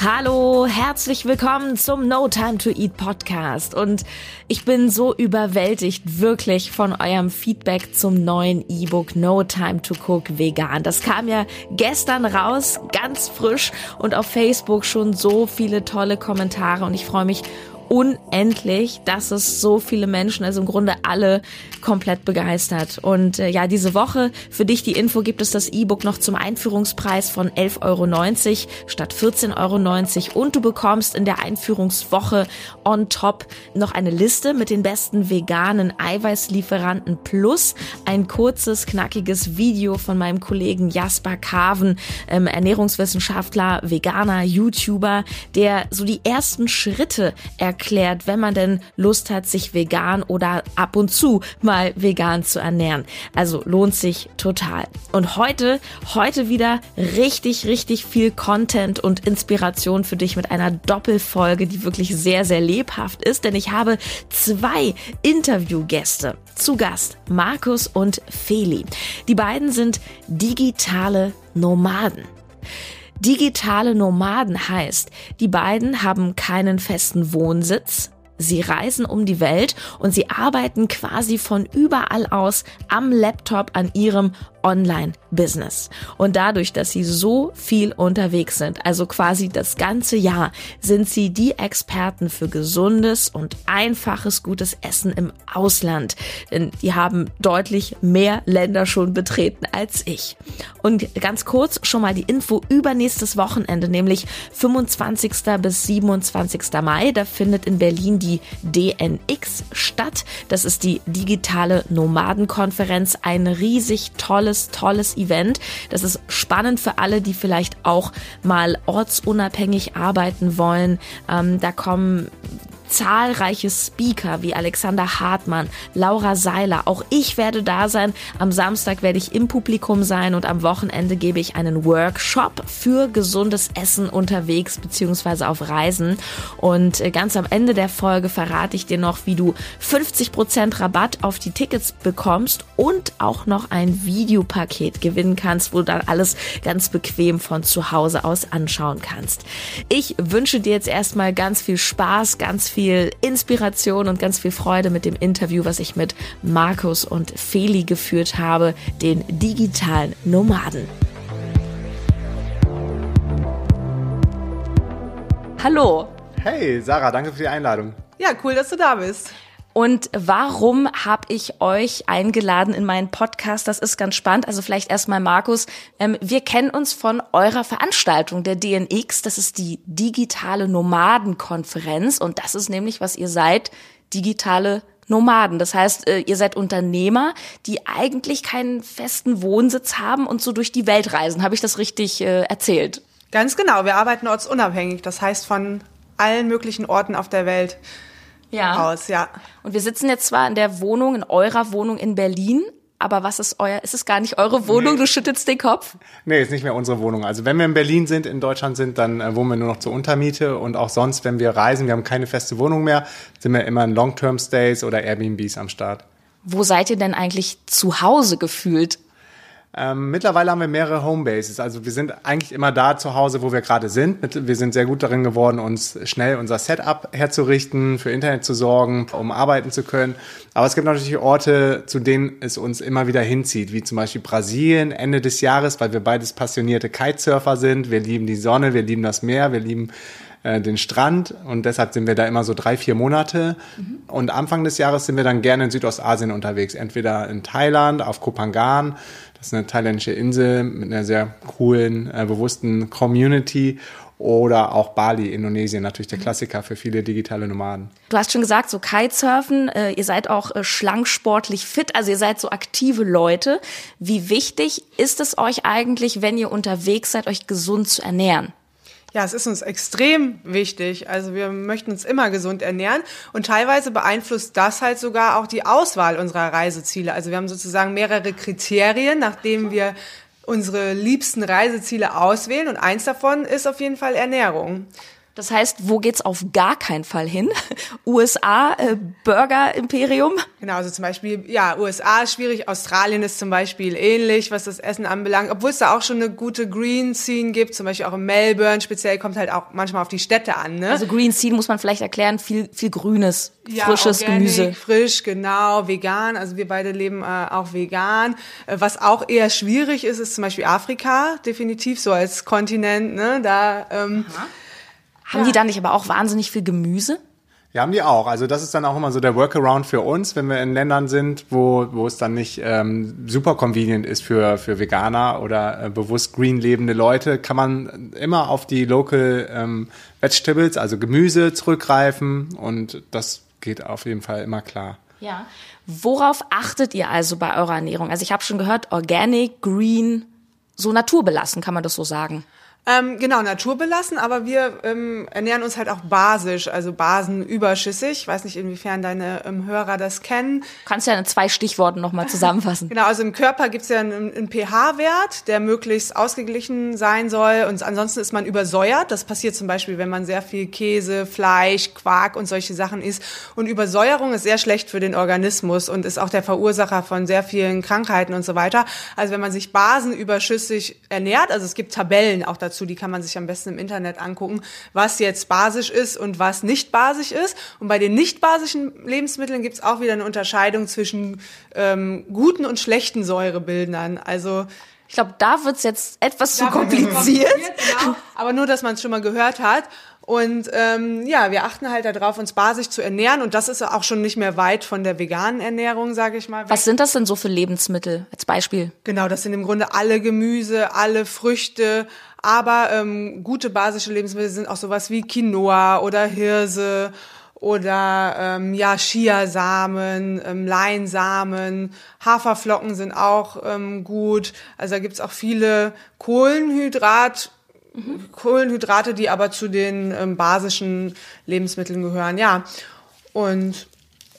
Hallo, herzlich willkommen zum No Time to Eat Podcast. Und ich bin so überwältigt wirklich von eurem Feedback zum neuen E-Book No Time to Cook Vegan. Das kam ja gestern raus, ganz frisch und auf Facebook schon so viele tolle Kommentare und ich freue mich unendlich, dass es so viele Menschen, also im Grunde alle, komplett begeistert. Und äh, ja, diese Woche, für dich die Info, gibt es das E-Book noch zum Einführungspreis von 11,90 Euro statt 14,90 Euro. Und du bekommst in der Einführungswoche on top noch eine Liste mit den besten veganen Eiweißlieferanten plus ein kurzes, knackiges Video von meinem Kollegen Jasper Carven, ähm, Ernährungswissenschaftler, Veganer, YouTuber, der so die ersten Schritte erklärt erklärt, wenn man denn Lust hat, sich vegan oder ab und zu mal vegan zu ernähren. Also lohnt sich total. Und heute, heute wieder richtig, richtig viel Content und Inspiration für dich mit einer Doppelfolge, die wirklich sehr, sehr lebhaft ist, denn ich habe zwei Interviewgäste zu Gast, Markus und Feli. Die beiden sind digitale Nomaden. Digitale Nomaden heißt, die beiden haben keinen festen Wohnsitz, Sie reisen um die Welt und sie arbeiten quasi von überall aus am Laptop an ihrem Online-Business. Und dadurch, dass sie so viel unterwegs sind, also quasi das ganze Jahr, sind sie die Experten für gesundes und einfaches gutes Essen im Ausland. Denn die haben deutlich mehr Länder schon betreten als ich. Und ganz kurz schon mal die Info über nächstes Wochenende, nämlich 25. bis 27. Mai. Da findet in Berlin die DNX statt. Das ist die digitale Nomadenkonferenz. Ein riesig tolles tolles, tolles Event. Das ist spannend für alle, die vielleicht auch mal ortsunabhängig arbeiten wollen. Ähm, da kommen zahlreiche Speaker wie Alexander Hartmann, Laura Seiler. Auch ich werde da sein. Am Samstag werde ich im Publikum sein und am Wochenende gebe ich einen Workshop für gesundes Essen unterwegs bzw. auf Reisen. Und äh, ganz am Ende der Folge verrate ich dir noch, wie du 50% Rabatt auf die Tickets bekommst und auch noch ein Videopaket gewinnen kannst, wo du dann alles ganz bequem von zu Hause aus anschauen kannst. Ich wünsche dir jetzt erstmal ganz viel Spaß, ganz viel viel Inspiration und ganz viel Freude mit dem Interview, was ich mit Markus und Feli geführt habe, den digitalen Nomaden. Hallo. Hey, Sarah, danke für die Einladung. Ja, cool, dass du da bist. Und warum habe ich euch eingeladen in meinen Podcast? Das ist ganz spannend. Also vielleicht erstmal Markus. Ähm, wir kennen uns von eurer Veranstaltung der DNX. Das ist die digitale Nomadenkonferenz. Und das ist nämlich, was ihr seid, digitale Nomaden. Das heißt, äh, ihr seid Unternehmer, die eigentlich keinen festen Wohnsitz haben und so durch die Welt reisen. Habe ich das richtig äh, erzählt? Ganz genau. Wir arbeiten ortsunabhängig. Das heißt von allen möglichen Orten auf der Welt ja. aus, ja. Und wir sitzen jetzt zwar in der Wohnung, in eurer Wohnung in Berlin, aber was ist euer, ist es gar nicht eure Wohnung? Nee. Du schüttelst den Kopf? Nee, ist nicht mehr unsere Wohnung. Also wenn wir in Berlin sind, in Deutschland sind, dann äh, wohnen wir nur noch zur Untermiete und auch sonst, wenn wir reisen, wir haben keine feste Wohnung mehr, sind wir immer in Long-Term-Stays oder Airbnbs am Start. Wo seid ihr denn eigentlich zu Hause gefühlt? Ähm, mittlerweile haben wir mehrere Homebases. Also wir sind eigentlich immer da zu Hause, wo wir gerade sind. Wir sind sehr gut darin geworden, uns schnell unser Setup herzurichten, für Internet zu sorgen, um arbeiten zu können. Aber es gibt natürlich Orte, zu denen es uns immer wieder hinzieht, wie zum Beispiel Brasilien Ende des Jahres, weil wir beides passionierte Kitesurfer sind. Wir lieben die Sonne, wir lieben das Meer, wir lieben äh, den Strand und deshalb sind wir da immer so drei, vier Monate. Mhm. Und Anfang des Jahres sind wir dann gerne in Südostasien unterwegs, entweder in Thailand, auf Kopangan das ist eine thailändische Insel mit einer sehr coolen, äh, bewussten Community oder auch Bali, Indonesien, natürlich der Klassiker für viele digitale Nomaden. Du hast schon gesagt, so Kitesurfen, äh, ihr seid auch äh, schlank sportlich fit, also ihr seid so aktive Leute. Wie wichtig ist es euch eigentlich, wenn ihr unterwegs seid, euch gesund zu ernähren? Ja, es ist uns extrem wichtig. Also wir möchten uns immer gesund ernähren und teilweise beeinflusst das halt sogar auch die Auswahl unserer Reiseziele. Also wir haben sozusagen mehrere Kriterien, nachdem wir unsere liebsten Reiseziele auswählen und eins davon ist auf jeden Fall Ernährung. Das heißt, wo geht's auf gar keinen Fall hin? USA, äh, Burger Imperium? Genau, also zum Beispiel, ja, USA ist schwierig, Australien ist zum Beispiel ähnlich, was das Essen anbelangt, obwohl es da auch schon eine gute Green Scene gibt, zum Beispiel auch in Melbourne, speziell kommt halt auch manchmal auf die Städte an. Ne? Also Green Scene muss man vielleicht erklären, viel, viel Grünes, ja, frisches organic, Gemüse. Frisch, genau, vegan, also wir beide leben äh, auch vegan. Äh, was auch eher schwierig ist, ist zum Beispiel Afrika, definitiv so als Kontinent, ne? Da ähm, Aha haben ja. die da nicht aber auch wahnsinnig viel Gemüse? Ja, haben die auch. Also das ist dann auch immer so der Workaround für uns, wenn wir in Ländern sind, wo, wo es dann nicht ähm, super convenient ist für, für Veganer oder äh, bewusst green lebende Leute, kann man immer auf die Local ähm, Vegetables, also Gemüse zurückgreifen und das geht auf jeden Fall immer klar. Ja. Worauf achtet ihr also bei eurer Ernährung? Also ich habe schon gehört, organic, green, so naturbelassen, kann man das so sagen? Ähm, genau, naturbelassen, aber wir ähm, ernähren uns halt auch basisch, also basenüberschüssig. Ich weiß nicht, inwiefern deine ähm, Hörer das kennen. Kannst ja in zwei Stichworten nochmal zusammenfassen. genau, also im Körper gibt's ja einen, einen pH-Wert, der möglichst ausgeglichen sein soll. Und ansonsten ist man übersäuert. Das passiert zum Beispiel, wenn man sehr viel Käse, Fleisch, Quark und solche Sachen isst. Und Übersäuerung ist sehr schlecht für den Organismus und ist auch der Verursacher von sehr vielen Krankheiten und so weiter. Also wenn man sich basenüberschüssig ernährt, also es gibt Tabellen auch dazu, dazu, die kann man sich am besten im Internet angucken, was jetzt basisch ist und was nicht basisch ist. Und bei den nicht basischen Lebensmitteln gibt es auch wieder eine Unterscheidung zwischen ähm, guten und schlechten Säurebildern. Also ich glaube, da wird's jetzt etwas zu kompliziert. kompliziert genau. Aber nur, dass man es schon mal gehört hat. Und ähm, ja, wir achten halt darauf, uns basisch zu ernähren. Und das ist auch schon nicht mehr weit von der veganen Ernährung, sage ich mal. Was sind das denn so für Lebensmittel als Beispiel? Genau, das sind im Grunde alle Gemüse, alle Früchte, aber ähm, gute basische Lebensmittel sind auch sowas wie Quinoa oder Hirse oder ähm, ja Chiasamen, ähm, Leinsamen, Haferflocken sind auch ähm, gut. Also da gibt's auch viele Kohlenhydrat mhm. Kohlenhydrate, die aber zu den ähm, basischen Lebensmitteln gehören. Ja und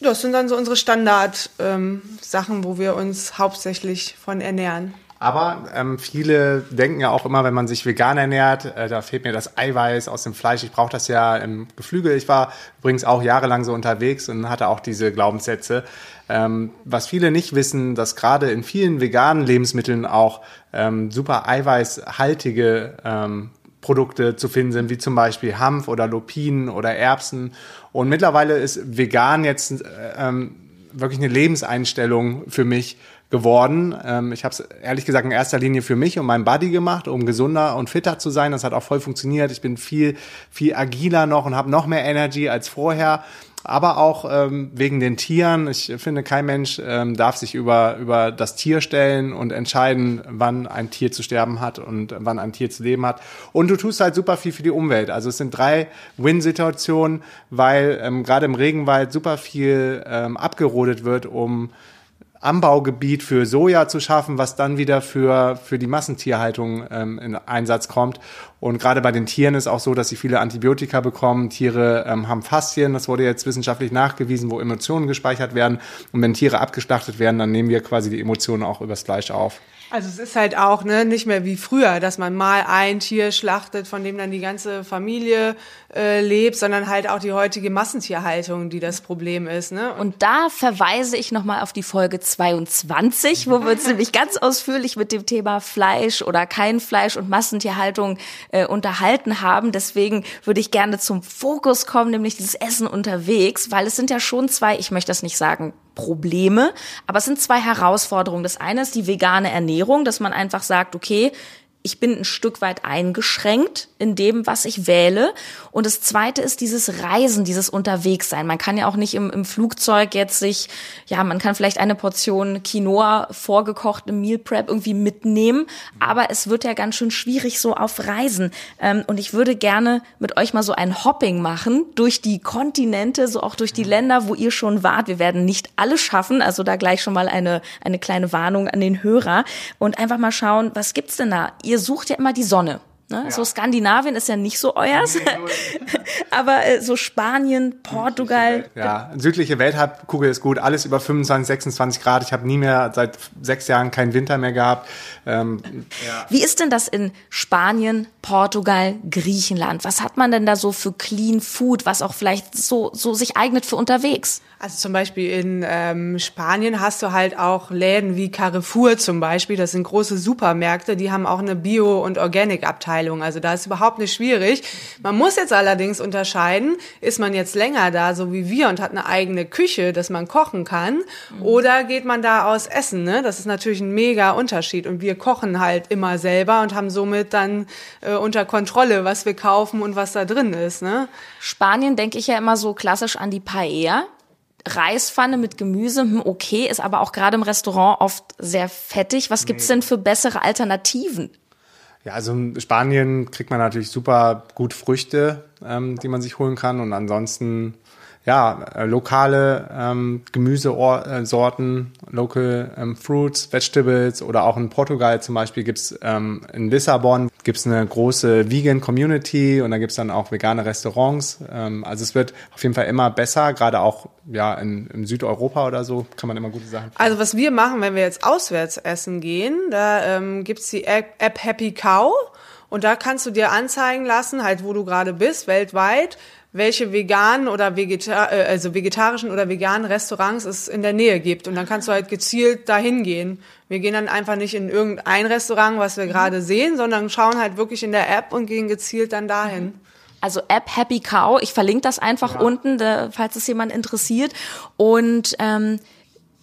das sind dann so unsere Standard ähm, Sachen, wo wir uns hauptsächlich von ernähren. Aber ähm, viele denken ja auch immer, wenn man sich vegan ernährt, äh, da fehlt mir das Eiweiß aus dem Fleisch. Ich brauche das ja im Geflügel. Ich war übrigens auch jahrelang so unterwegs und hatte auch diese Glaubenssätze. Ähm, was viele nicht wissen, dass gerade in vielen veganen Lebensmitteln auch ähm, super eiweißhaltige ähm, Produkte zu finden sind, wie zum Beispiel Hanf oder Lupinen oder Erbsen. Und mittlerweile ist vegan jetzt äh, ähm, wirklich eine Lebenseinstellung für mich geworden. Ähm, ich habe es ehrlich gesagt in erster Linie für mich und meinen Body gemacht, um gesunder und fitter zu sein. Das hat auch voll funktioniert. Ich bin viel, viel agiler noch und habe noch mehr Energy als vorher. Aber auch ähm, wegen den Tieren. Ich finde, kein Mensch ähm, darf sich über, über das Tier stellen und entscheiden, wann ein Tier zu sterben hat und wann ein Tier zu leben hat. Und du tust halt super viel für die Umwelt. Also es sind drei Win-Situationen, weil ähm, gerade im Regenwald super viel ähm, abgerodet wird, um Anbaugebiet für Soja zu schaffen, was dann wieder für, für die Massentierhaltung ähm, in Einsatz kommt. Und gerade bei den Tieren ist auch so, dass sie viele Antibiotika bekommen. Tiere ähm, haben Faszien, das wurde jetzt wissenschaftlich nachgewiesen, wo Emotionen gespeichert werden. Und wenn Tiere abgeschlachtet werden, dann nehmen wir quasi die Emotionen auch übers Fleisch auf. Also es ist halt auch ne, nicht mehr wie früher, dass man mal ein Tier schlachtet, von dem dann die ganze Familie äh, lebt, sondern halt auch die heutige Massentierhaltung, die das Problem ist. Ne? Und, Und da verweise ich nochmal auf die Folge 22, wo wir uns nämlich ganz ausführlich mit dem Thema Fleisch oder kein Fleisch und Massentierhaltung äh, unterhalten haben. Deswegen würde ich gerne zum Fokus kommen, nämlich dieses Essen unterwegs, weil es sind ja schon zwei, ich möchte das nicht sagen, Probleme, aber es sind zwei Herausforderungen. Das eine ist die vegane Ernährung, dass man einfach sagt, okay, ich bin ein Stück weit eingeschränkt in dem, was ich wähle. Und das zweite ist dieses Reisen, dieses Unterwegssein. Man kann ja auch nicht im, im Flugzeug jetzt sich, ja, man kann vielleicht eine Portion Quinoa vorgekocht im Meal Prep irgendwie mitnehmen. Aber es wird ja ganz schön schwierig so auf Reisen. Ähm, und ich würde gerne mit euch mal so ein Hopping machen durch die Kontinente, so auch durch die Länder, wo ihr schon wart. Wir werden nicht alle schaffen. Also da gleich schon mal eine, eine kleine Warnung an den Hörer. Und einfach mal schauen, was gibt's denn da? ihr sucht ja immer die Sonne. Ne? Ja. So Skandinavien ist ja nicht so euers, aber äh, so Spanien, Portugal. Ja, südliche Welthalbkugel ist gut, alles über 25, 26 Grad. Ich habe nie mehr seit sechs Jahren keinen Winter mehr gehabt. Ähm, ja. Wie ist denn das in Spanien, Portugal, Griechenland? Was hat man denn da so für Clean Food, was auch vielleicht so, so sich eignet für unterwegs? Also zum Beispiel in ähm, Spanien hast du halt auch Läden wie Carrefour zum Beispiel. Das sind große Supermärkte, die haben auch eine Bio- und Organic-Abteilung. Also da ist überhaupt nicht schwierig. Man muss jetzt allerdings unterscheiden, ist man jetzt länger da, so wie wir, und hat eine eigene Küche, dass man kochen kann, mhm. oder geht man da aus essen? Ne? Das ist natürlich ein mega Unterschied. Und wir kochen halt immer selber und haben somit dann äh, unter Kontrolle, was wir kaufen und was da drin ist. Ne? Spanien denke ich ja immer so klassisch an die Paella. Reispfanne mit Gemüse, hm, okay, ist aber auch gerade im Restaurant oft sehr fettig. Was gibt's denn für bessere Alternativen? Ja, also in Spanien kriegt man natürlich super gut Früchte, ähm, die man sich holen kann. Und ansonsten ja, äh, lokale ähm, Gemüsesorten, local ähm, Fruits, Vegetables oder auch in Portugal zum Beispiel gibt's ähm, in Lissabon gibt's eine große Vegan Community und da gibt's dann auch vegane Restaurants. Ähm, also es wird auf jeden Fall immer besser, gerade auch ja in, in Südeuropa oder so kann man immer gute Sachen. Also was wir machen, wenn wir jetzt auswärts essen gehen, da ähm, gibt's die App, App Happy Cow und da kannst du dir anzeigen lassen, halt wo du gerade bist, weltweit welche veganen oder Vegetar äh, also vegetarischen oder veganen Restaurants es in der Nähe gibt. Und dann kannst du halt gezielt dahin gehen. Wir gehen dann einfach nicht in irgendein Restaurant, was wir mhm. gerade sehen, sondern schauen halt wirklich in der App und gehen gezielt dann dahin. Also App Happy Cow, ich verlinke das einfach ja. unten, da, falls es jemand interessiert. Und ähm,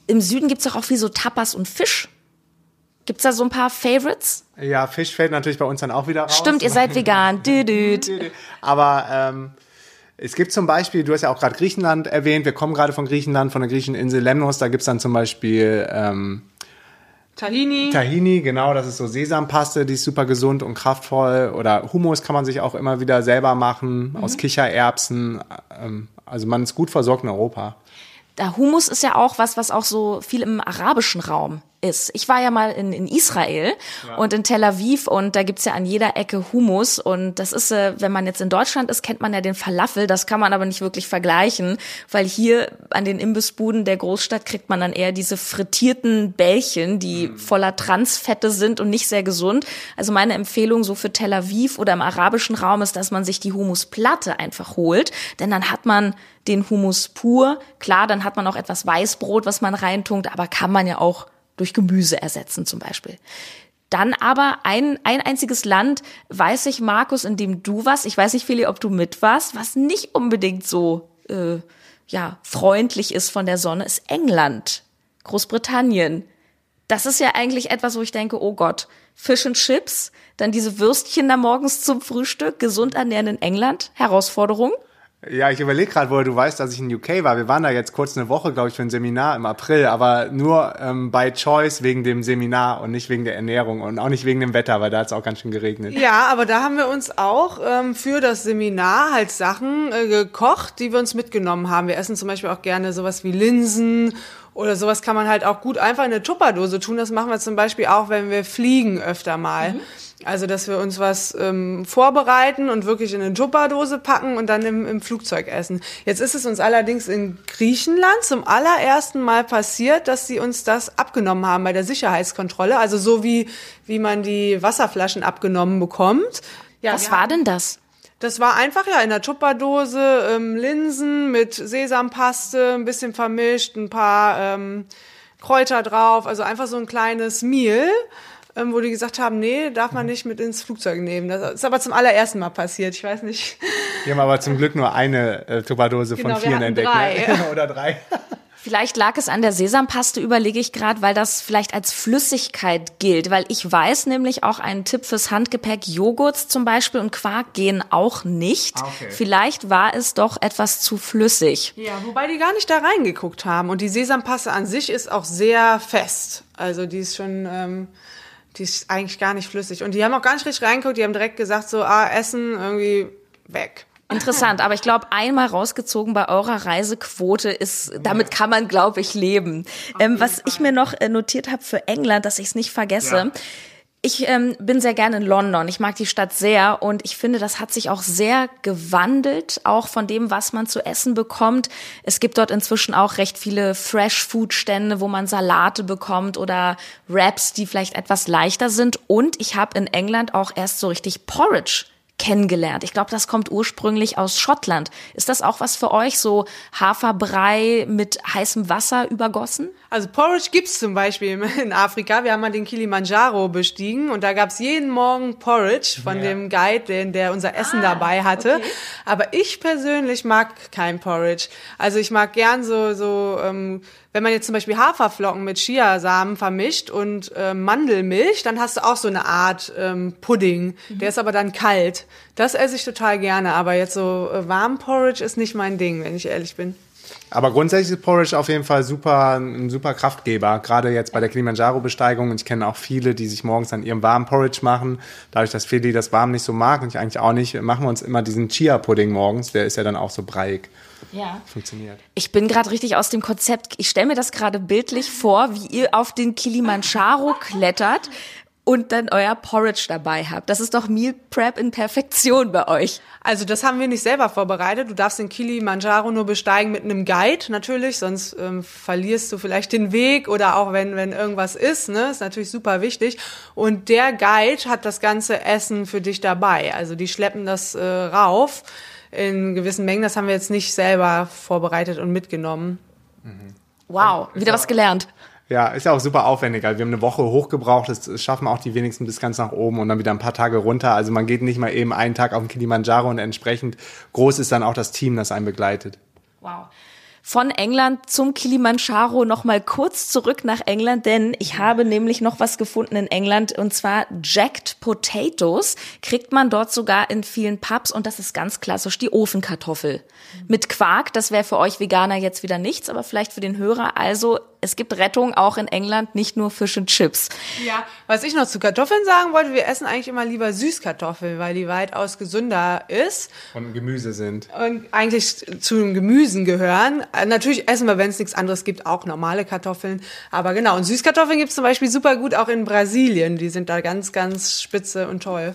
im Süden gibt's doch auch viel so Tapas und Fisch. Gibt's da so ein paar Favorites? Ja, Fisch fällt natürlich bei uns dann auch wieder raus. Stimmt, ihr seid vegan. Düdüt. Aber ähm, es gibt zum Beispiel, du hast ja auch gerade Griechenland erwähnt, wir kommen gerade von Griechenland, von der griechischen Insel Lemnos, da gibt's dann zum Beispiel ähm, Tahini. Tahini, genau, das ist so Sesampaste, die ist super gesund und kraftvoll. Oder Hummus kann man sich auch immer wieder selber machen, mhm. aus Kichererbsen. Ähm, also man ist gut versorgt in Europa. Der Hummus ist ja auch was, was auch so viel im arabischen Raum ist. Ich war ja mal in, in Israel ja. und in Tel Aviv und da gibt's ja an jeder Ecke Hummus und das ist, äh, wenn man jetzt in Deutschland ist, kennt man ja den Falafel, das kann man aber nicht wirklich vergleichen, weil hier an den Imbissbuden der Großstadt kriegt man dann eher diese frittierten Bällchen, die mhm. voller Transfette sind und nicht sehr gesund. Also meine Empfehlung so für Tel Aviv oder im arabischen Raum ist, dass man sich die Humusplatte einfach holt, denn dann hat man den Humus pur. Klar, dann hat man auch etwas Weißbrot, was man reintunkt, aber kann man ja auch durch Gemüse ersetzen zum Beispiel. Dann aber ein, ein einziges Land, weiß ich, Markus, in dem du warst, ich weiß nicht, Feli, ob du mit warst, was nicht unbedingt so äh, ja, freundlich ist von der Sonne, ist England, Großbritannien. Das ist ja eigentlich etwas, wo ich denke, oh Gott, Fish and Chips, dann diese Würstchen da morgens zum Frühstück, gesund ernähren in England, Herausforderung. Ja, ich überlege gerade, wo du weißt, dass ich in UK war. Wir waren da jetzt kurz eine Woche, glaube ich, für ein Seminar im April, aber nur ähm, by choice wegen dem Seminar und nicht wegen der Ernährung und auch nicht wegen dem Wetter, weil da hat es auch ganz schön geregnet. Ja, aber da haben wir uns auch ähm, für das Seminar halt Sachen äh, gekocht, die wir uns mitgenommen haben. Wir essen zum Beispiel auch gerne sowas wie Linsen oder sowas kann man halt auch gut einfach in eine Tupperdose tun. Das machen wir zum Beispiel auch, wenn wir fliegen öfter mal. Mhm. Also, dass wir uns was ähm, vorbereiten und wirklich in eine Tupperdose packen und dann im, im Flugzeug essen. Jetzt ist es uns allerdings in Griechenland zum allerersten Mal passiert, dass sie uns das abgenommen haben bei der Sicherheitskontrolle. Also so wie, wie man die Wasserflaschen abgenommen bekommt. Ja, was war denn das? Das war einfach ja in der Tupperdose ähm, Linsen mit Sesampaste, ein bisschen vermischt, ein paar ähm, Kräuter drauf, also einfach so ein kleines Meal ähm, wo die gesagt haben, nee, darf man nicht mit ins Flugzeug nehmen. Das ist aber zum allerersten Mal passiert. Ich weiß nicht. Wir haben aber zum Glück nur eine äh, Tupperdose genau, von vielen entdeckt. Drei. Ne? Oder drei. Vielleicht lag es an der Sesampaste, überlege ich gerade, weil das vielleicht als Flüssigkeit gilt. Weil ich weiß nämlich auch einen Tipp fürs Handgepäck, Joghurts zum Beispiel und Quark gehen auch nicht. Ah, okay. Vielleicht war es doch etwas zu flüssig. Ja, wobei die gar nicht da reingeguckt haben. Und die Sesampaste an sich ist auch sehr fest. Also die ist schon... Ähm die ist eigentlich gar nicht flüssig. Und die haben auch gar nicht richtig reingeguckt, die haben direkt gesagt, so, ah, Essen irgendwie weg. Interessant, aber ich glaube, einmal rausgezogen bei eurer Reisequote ist, damit kann man, glaube ich, leben. Ähm, was ich mir noch äh, notiert habe für England, dass ich es nicht vergesse. Ja Ich ähm, bin sehr gerne in London. Ich mag die Stadt sehr und ich finde, das hat sich auch sehr gewandelt, auch von dem, was man zu essen bekommt. Es gibt dort inzwischen auch recht viele Fresh-Food-Stände, wo man Salate bekommt oder Wraps, die vielleicht etwas leichter sind. Und ich habe in England auch erst so richtig Porridge kennengelernt. Ich glaube, das kommt ursprünglich aus Schottland. Ist das auch was für euch, so Haferbrei mit heißem Wasser übergossen? Also Porridge gibt's zum Beispiel in Afrika. Wir haben mal den Kilimanjaro bestiegen und da gab's jeden Morgen Porridge von ja. dem Guide, den, der unser Essen ah, dabei hatte. Okay. Aber ich persönlich mag kein Porridge. Also ich mag gern so, so ähm, wenn man jetzt zum Beispiel Haferflocken mit Chiasamen vermischt und äh, Mandelmilch, dann hast du auch so eine Art ähm, Pudding. Mhm. Der ist aber dann kalt. Das esse ich total gerne, aber jetzt so äh, warm Porridge ist nicht mein Ding, wenn ich ehrlich bin. Aber grundsätzlich ist Porridge auf jeden Fall super, ein super Kraftgeber. Gerade jetzt bei der Kilimanjaro-Besteigung. Und ich kenne auch viele, die sich morgens an ihrem warmen Porridge machen. Dadurch, dass Feli das warm nicht so mag und ich eigentlich auch nicht, machen wir uns immer diesen Chia-Pudding morgens. Der ist ja dann auch so breiig. Ja. Funktioniert. Ich bin gerade richtig aus dem Konzept. Ich stelle mir das gerade bildlich vor, wie ihr auf den Kilimanjaro klettert und dann euer Porridge dabei habt. Das ist doch Meal Prep in Perfektion bei euch. Also das haben wir nicht selber vorbereitet. Du darfst den Kilimanjaro nur besteigen mit einem Guide natürlich, sonst ähm, verlierst du vielleicht den Weg oder auch wenn wenn irgendwas ist, ne, ist natürlich super wichtig. Und der Guide hat das ganze Essen für dich dabei. Also die schleppen das äh, rauf in gewissen Mengen. Das haben wir jetzt nicht selber vorbereitet und mitgenommen. Mhm. Wow, wieder was gelernt. Ja, ist ja auch super aufwendig. Also wir haben eine Woche hochgebraucht, das schaffen auch die wenigsten bis ganz nach oben und dann wieder ein paar Tage runter. Also man geht nicht mal eben einen Tag auf den Kilimanjaro und entsprechend groß ist dann auch das Team, das einen begleitet. Wow von England zum Kilimanjaro noch mal kurz zurück nach England, denn ich habe nämlich noch was gefunden in England und zwar Jacked Potatoes kriegt man dort sogar in vielen Pubs und das ist ganz klassisch die Ofenkartoffel mit Quark. Das wäre für euch Veganer jetzt wieder nichts, aber vielleicht für den Hörer. Also es gibt Rettung auch in England, nicht nur Fish und Chips. Ja, was ich noch zu Kartoffeln sagen wollte, wir essen eigentlich immer lieber Süßkartoffeln, weil die weitaus gesünder ist. Und Gemüse sind. Und eigentlich zu den Gemüsen gehören. Äh, natürlich essen wir, wenn es nichts anderes gibt, auch normale Kartoffeln. Aber genau, und Süßkartoffeln gibt es zum Beispiel super gut auch in Brasilien. Die sind da ganz, ganz spitze und toll.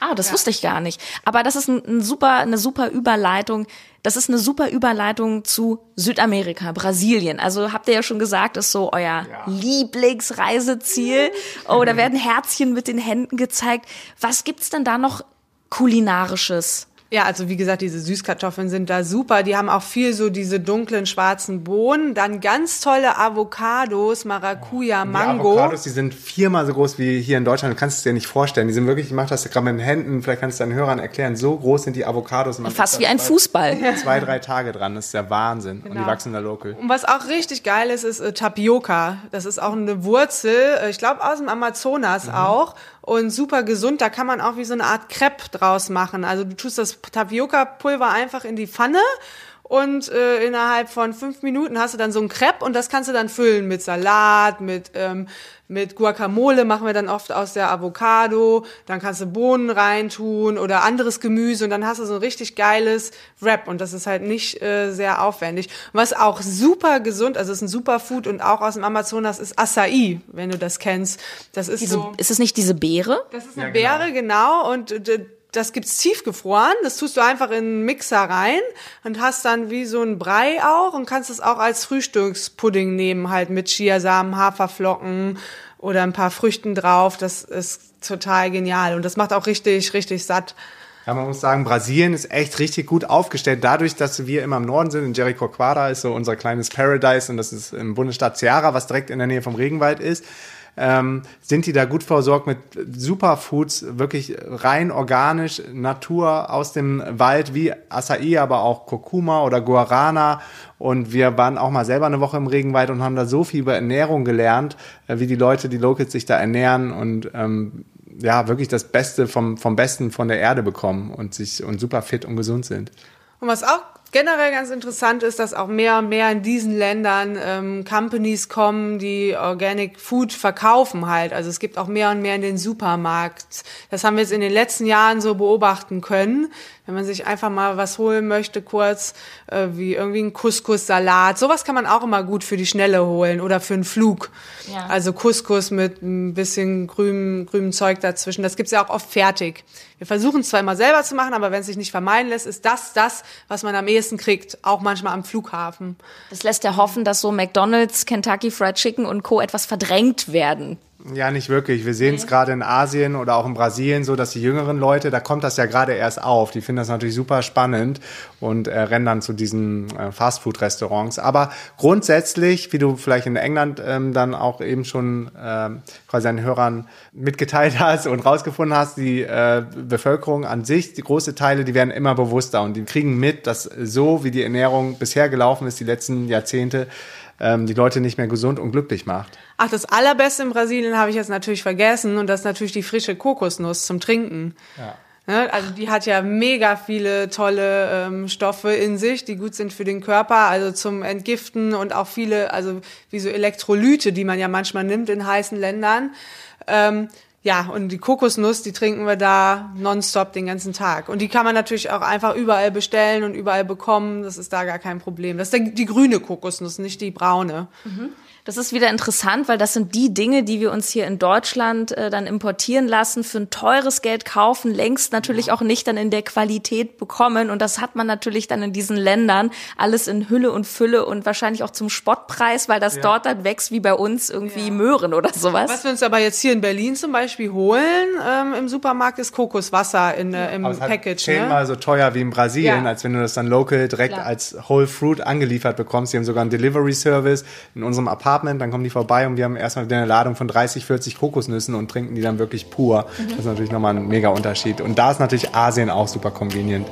Ah, das ja. wusste ich gar nicht. Aber das ist ein, ein super, eine super Überleitung das ist eine super Überleitung zu Südamerika, Brasilien. Also habt ihr ja schon gesagt, ist so euer ja. Lieblingsreiseziel. Oh, da werden Herzchen mit den Händen gezeigt. Was gibt's denn da noch kulinarisches? Ja, also wie gesagt, diese Süßkartoffeln sind da super. Die haben auch viel so diese dunklen schwarzen Bohnen. Dann ganz tolle Avocados, Maracuja, Mango. Die Avocados, die sind viermal so groß wie hier in Deutschland. Du kannst es dir nicht vorstellen. Die sind wirklich, ich mache das gerade mit den Händen, vielleicht kannst du deinen Hörern erklären, so groß sind die Avocados. Man Fast wie ein Fußball. Zwei, drei Tage dran. Das ist der Wahnsinn. Genau. Und die genau. wachsen da local. Und was auch richtig geil ist, ist äh, Tapioca. Das ist auch eine Wurzel, äh, ich glaube aus dem Amazonas mhm. auch und super gesund. Da kann man auch wie so eine Art Crepe draus machen. Also du tust das Tapioca-Pulver einfach in die Pfanne und äh, innerhalb von fünf Minuten hast du dann so ein Crepe und das kannst du dann füllen mit Salat, mit ähm, mit Guacamole machen wir dann oft aus der Avocado, dann kannst du Bohnen reintun oder anderes Gemüse und dann hast du so ein richtig geiles Wrap und das ist halt nicht äh, sehr aufwendig. Was auch super gesund, also ist ein Superfood und auch aus dem Amazonas ist Acai, wenn du das kennst. Das ist diese, so. Ist es nicht diese Beere? Das ist eine ja, genau. Beere, genau und äh, das gibt's tiefgefroren. Das tust du einfach in einen Mixer rein und hast dann wie so ein Brei auch und kannst es auch als Frühstückspudding nehmen, halt mit Chiasamen, Haferflocken oder ein paar Früchten drauf. Das ist total genial und das macht auch richtig, richtig satt. Ja, man muss sagen, Brasilien ist echt richtig gut aufgestellt. Dadurch, dass wir immer im Norden sind, in Jericoacoara ist so unser kleines Paradise und das ist im Bundesstaat Ceará, was direkt in der Nähe vom Regenwald ist ähm, sind die da gut versorgt mit Superfoods, wirklich rein organisch, Natur aus dem Wald, wie Acai, aber auch Kurkuma oder Guarana. Und wir waren auch mal selber eine Woche im Regenwald und haben da so viel über Ernährung gelernt, äh, wie die Leute, die Locals sich da ernähren und ähm, ja, wirklich das Beste vom, vom Besten von der Erde bekommen und sich und super fit und gesund sind. Und was auch generell ganz interessant ist, dass auch mehr und mehr in diesen Ländern ähm, Companies kommen, die Organic Food verkaufen halt. Also es gibt auch mehr und mehr in den Supermarkt. Das haben wir jetzt in den letzten Jahren so beobachten können. Wenn man sich einfach mal was holen möchte, kurz, äh, wie irgendwie ein Couscous-Salat. Sowas kann man auch immer gut für die Schnelle holen oder für einen Flug. Ja. Also Couscous mit ein bisschen grünem, grünem Zeug dazwischen. Das gibt's ja auch oft fertig. Wir versuchen es zwar immer selber zu machen, aber wenn es sich nicht vermeiden lässt, ist das das, was man am ehesten kriegt, auch manchmal am Flughafen. Das lässt ja hoffen, dass so McDonald's, Kentucky Fried Chicken und Co. etwas verdrängt werden. Ja, nicht wirklich. Wir sehen es okay. gerade in Asien oder auch in Brasilien so, dass die jüngeren Leute, da kommt das ja gerade erst auf. Die finden das natürlich super spannend und äh, rennen dann zu diesen äh, Fastfood-Restaurants. Aber grundsätzlich, wie du vielleicht in England ähm, dann auch eben schon äh, quasi deinen Hörern mitgeteilt hast und rausgefunden hast, die äh, Bevölkerung an sich, die große Teile, die werden immer bewusster und die kriegen mit, dass so wie die Ernährung bisher gelaufen ist, die letzten Jahrzehnte, ähm, die Leute nicht mehr gesund und glücklich macht. Ach, das allerbeste in Brasilien habe ich jetzt natürlich vergessen und das ist natürlich die frische Kokosnuss zum Trinken. Ja. Ne, also die hat ja mega viele tolle ähm, Stoffe in sich, die gut sind für den Körper, also zum Entgiften und auch viele, also wie so Elektrolyte, die man ja manchmal nimmt in heißen Ländern. Ähm, ja, und die Kokosnuss, die trinken wir da nonstop den ganzen Tag. Und die kann man natürlich auch einfach überall bestellen und überall bekommen. Das ist da gar kein Problem. Das ist die grüne Kokosnuss, nicht die braune. Mhm. Das ist wieder interessant, weil das sind die Dinge, die wir uns hier in Deutschland äh, dann importieren lassen, für ein teures Geld kaufen, längst natürlich auch nicht dann in der Qualität bekommen. Und das hat man natürlich dann in diesen Ländern alles in Hülle und Fülle und wahrscheinlich auch zum Spottpreis, weil das ja. dort dann wächst wie bei uns irgendwie ja. Möhren oder sowas. Was wir uns aber jetzt hier in Berlin zum Beispiel holen ähm, im Supermarkt ist Kokoswasser in, äh, im aber Package. Zehnmal ne? so teuer wie in Brasilien, ja. als wenn du das dann local direkt Klar. als Whole Fruit angeliefert bekommst. Die haben sogar einen Delivery Service in unserem Apartment Apartment, dann kommen die vorbei und wir haben erstmal eine Ladung von 30, 40 Kokosnüssen und trinken die dann wirklich pur. Das ist natürlich nochmal ein mega Unterschied. Und da ist natürlich Asien auch super convenient.